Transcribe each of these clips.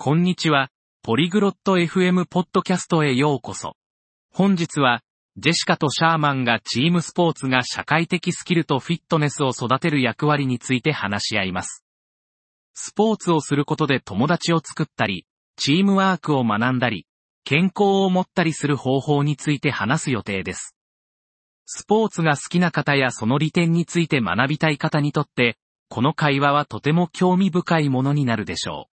こんにちは、ポリグロット FM ポッドキャストへようこそ。本日は、ジェシカとシャーマンがチームスポーツが社会的スキルとフィットネスを育てる役割について話し合います。スポーツをすることで友達を作ったり、チームワークを学んだり、健康を持ったりする方法について話す予定です。スポーツが好きな方やその利点について学びたい方にとって、この会話はとても興味深いものになるでしょう。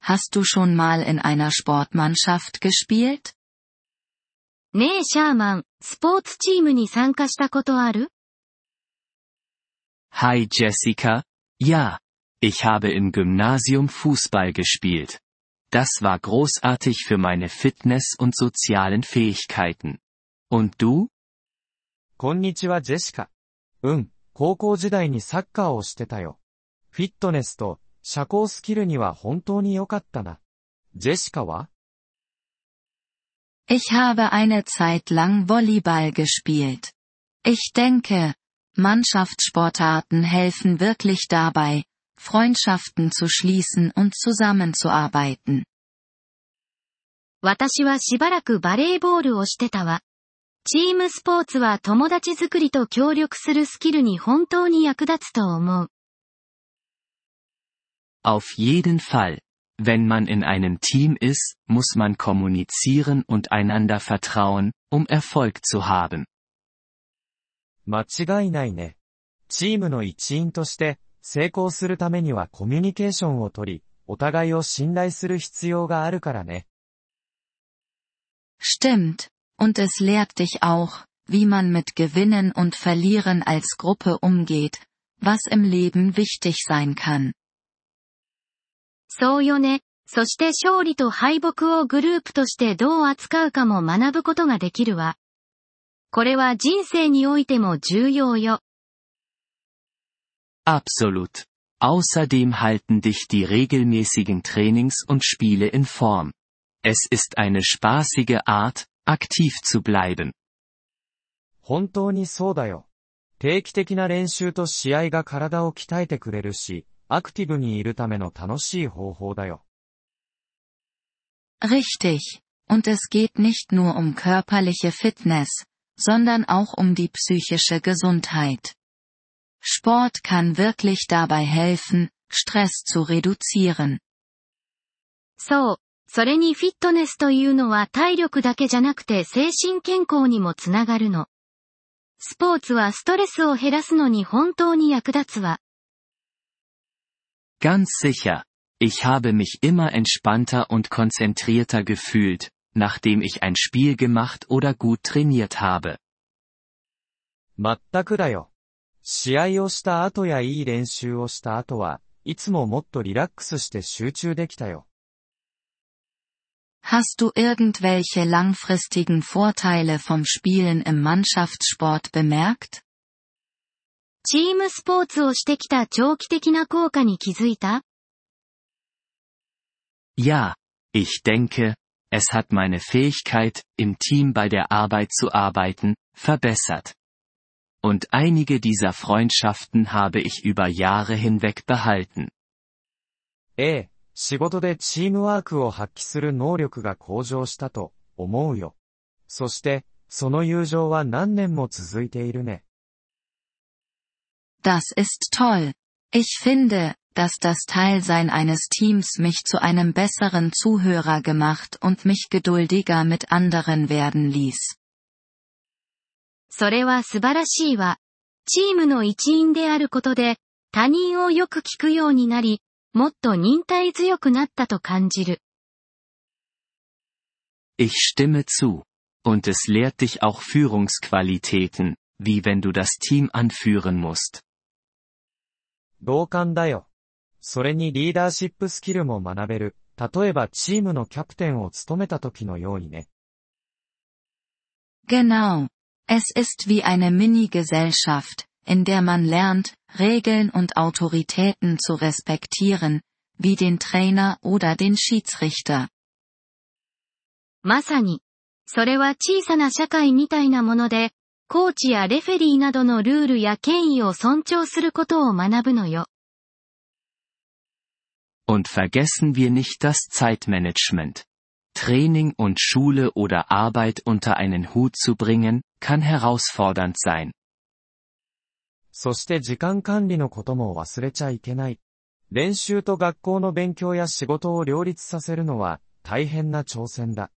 Hast du schon mal in einer Sportmannschaft gespielt? ねえシャーマン、スポーツチームに参加したことある Hi Jessica, ja, ich habe im Gymnasium Fußball gespielt. Das war großartig für meine Fitness und sozialen Fähigkeiten. Und du? こんにちはジェシカ。うん、高校時代にサッカーをしてたよ。フィットネスと 社交スキルには本当に良かったな。ジェシカは Ich habe eine Zeit lang Volleyball gespielt. Ich denke, Mannschaftssportarten helfen wirklich dabei, Freundschaften zu schließen und zusammenzuarbeiten. 私はしばらくバレーボールをしてたわ。チームスポーツは友達作りと協力するスキルに本当に役立つと思う。Auf jeden Fall. Wenn man in einem Team ist, muss man kommunizieren und einander vertrauen, um Erfolg zu haben. 間違いないね。チームの一員として成功するためにはコミュニケーションをとり、お互いを信頼する必要があるからね。Stimmt. Und es lehrt dich auch, wie man mit Gewinnen und Verlieren als Gruppe umgeht, was im Leben wichtig sein kann. そうよね。そして勝利と敗北をグループとしてどう扱うかも学ぶことができるわ。これは人生においても重要よ。Absolut. Außerdem halten dich die regelmäßigen Trainings und Spiele in Form. Es ist eine spaßige Art, aktiv zu bleiben. 本当にそうだよ。定期的な練習と試合が体を鍛えてくれるし、アクティブにいるための楽しい方法だよ。Richtig. Und es geht nicht nur um körperliche Fitness, sondern auch um die psychische Gesundheit. Sport kann wirklich dabei helfen, Stress zu reduzieren. そう。それにフィットネスというのは体力だけじゃなくて精神健康にもつながるの。スポーツはストレスを減らすのに本当に役立つわ。Ganz sicher. Ich habe mich immer entspannter und konzentrierter gefühlt, nachdem ich ein Spiel gemacht oder gut trainiert habe. 全くだよ。試合をした後やいい練習をした後は、いつももっとリラックスして集中できたよ。Hast du irgendwelche langfristigen Vorteile vom Spielen im Mannschaftssport bemerkt? チームスポーツをしてきた長期的な効果に気づいた Ja, ich denke, es hat meine Fähigkeit, im Team bei der Arbeit zu arbeiten, verbessert. Und einige dieser Freundschaften habe ich über Jahre hinweg behalten. ええ、仕事でチームワークを発揮する能力が向上したと思うよ。そして、その友情は何年も続いているね。Das ist toll. Ich finde, dass das Teilsein eines Teams mich zu einem besseren Zuhörer gemacht und mich geduldiger mit anderen werden ließ. それは素晴らしいわ。チームの一員であることで、他人をよく聞くようになり、もっと忍耐強くなったと感じる。Ich stimme zu. Und es lehrt dich auch Führungsqualitäten, wie wenn du das Team anführen musst. 同感だよ。それにリーダーシップスキルも学べる。例えばチームのキャプテンを務めた時のようにね。Genau. Es ist wie eine Mini-Gesellschaft, in der man lernt, Regeln und Autoritäten zu respektieren, wie den Trainer oder den Schiedsrichter. まさに。それは小さな社会みたいなもので、コーチやレフェリーなどのルールや権威を尊重することを学ぶのよ。Und vergessen wir nicht das Zeitmanagement. Training und Schule oder Arbeit unter einen Hut zu bringen, kann herausfordernd sein. そして時間管理のことも忘れちゃいけない。練習と学校の勉強や仕事を両立させるのは大変な挑戦だ。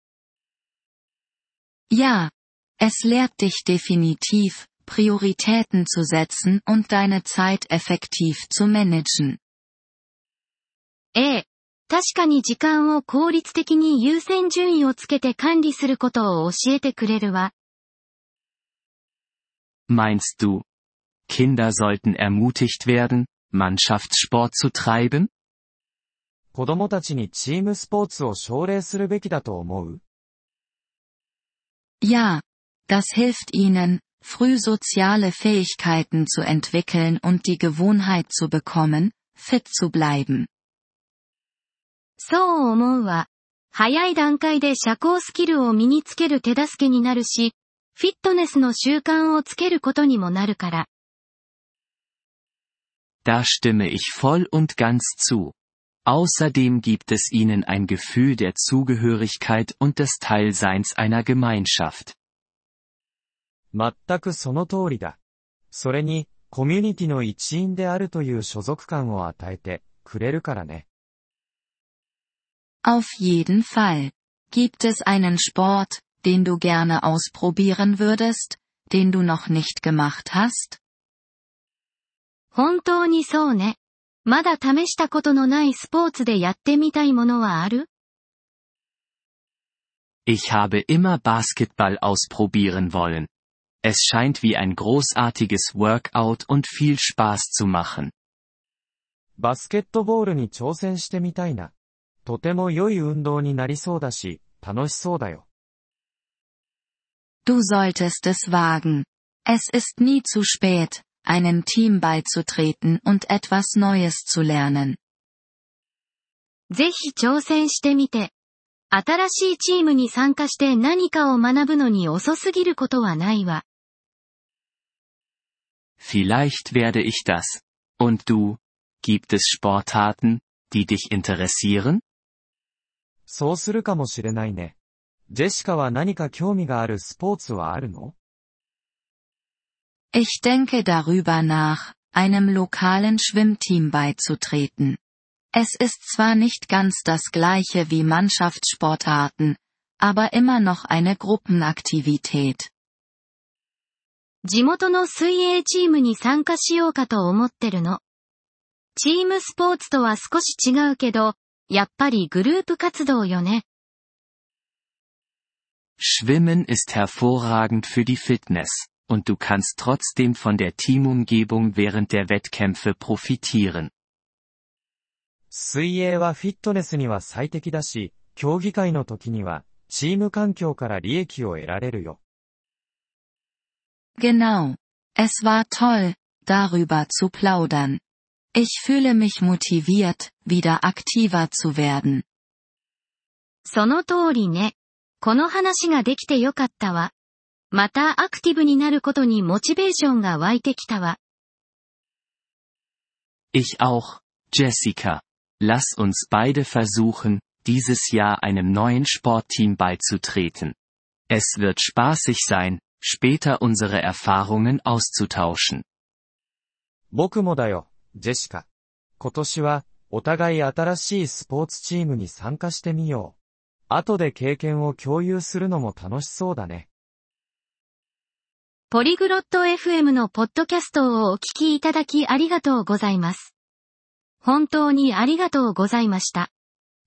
Ja. Es lehrt dich definitiv, Prioritäten zu setzen und deine Zeit effektiv zu managen. ええ。確かに時間を効率的に優先順位をつけて管理することを教えてくれるわ。 Meinst du, Kinder sollten ermutigt werden, Mannschaftssport zu treiben? 子供たちにチームスポーツを奨励するべきだと思う Ja. Das hilft ihnen, früh soziale Fähigkeiten zu entwickeln und die Gewohnheit zu bekommen, fit zu bleiben. そう思うわ。早い段階で社交スキルを身につける手助けになるし、フィットネスの習慣をつけることにもなるから。 Da stimme ich voll und ganz zu. Außerdem gibt es ihnen ein Gefühl der Zugehörigkeit und des Teilseins einer Gemeinschaft. 全くその通りだ。それに、コミュニティの一員であるという所属感を与えてくれるからね。Auf jeden Fall. Gibt es einen Sport, den du gerne ausprobieren würdest, den du noch nicht gemacht hast? 本当にそうね。まだ試したことのないスポーツでやってみたいものはある Ich habe immer Basketball ausprobieren wollen. Es scheint wie ein großartiges Workout und viel Spaß zu machen. バスケットボールに挑戦してみたいな。とても良い運動になりそうだし、楽しそうだよ。Du solltest es wagen. Es ist nie zu spät, einem Team beizutreten und etwas Neues zu lernen. ぜひ挑戦してみて。新しいチームに参加して何かを学ぶのに遅すぎることはないわ。Vielleicht werde ich das. Und du? Gibt es Sportarten, die dich interessieren? そうするかもしれないね。ジェシカは何か興味があるスポーツはあるの Ich denke darüber nach, einem lokalen Schwimmteam beizutreten. Es ist zwar nicht ganz das gleiche wie Mannschaftssportarten, aber immer noch eine Gruppenaktivität. 地元の水泳チームに参加しようかと思ってるの。チームスポーツとは少し違うけど、やっぱりグループ活動よね。Schwimmen ist hervorragend für die Fitness, und du kannst trotzdem von der Teamumgebung während der Wettkämpfe profitieren. 水泳はフィットネスには最適だし、競技会の時には、チーム環境から利益を得られるよ。Genau. Es war toll, darüber zu plaudern. Ich fühle mich motiviert, wieder aktiver zu werden. その通りね。この話ができてよかったわ。またアクティブになることにモチベーションが湧いてきたわ。 Ich auch, Jessica. Lass uns beide versuchen, dieses Jahr einem neuen Sportteam beizutreten. Es wird spaßig sein, später unsere Erfahrungen auszutauschen. 僕もだよ、ジェシカ。今年は、お互い新しいスポーツチームに参加してみよう。後で経験を共有するのも楽しそうだね。ポリグロット FM のポッドキャストをお聞きいただきありがとうございます。本当にありがとうございました。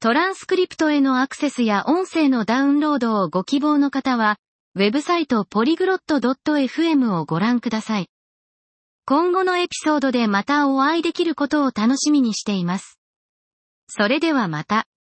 トランスクリプトへのアクセスや音声のダウンロードをご希望の方は、ウェブサイトポリグロット .fm をご覧ください。今後のエピソードでまたお会いできることを楽しみにしています。それではまた。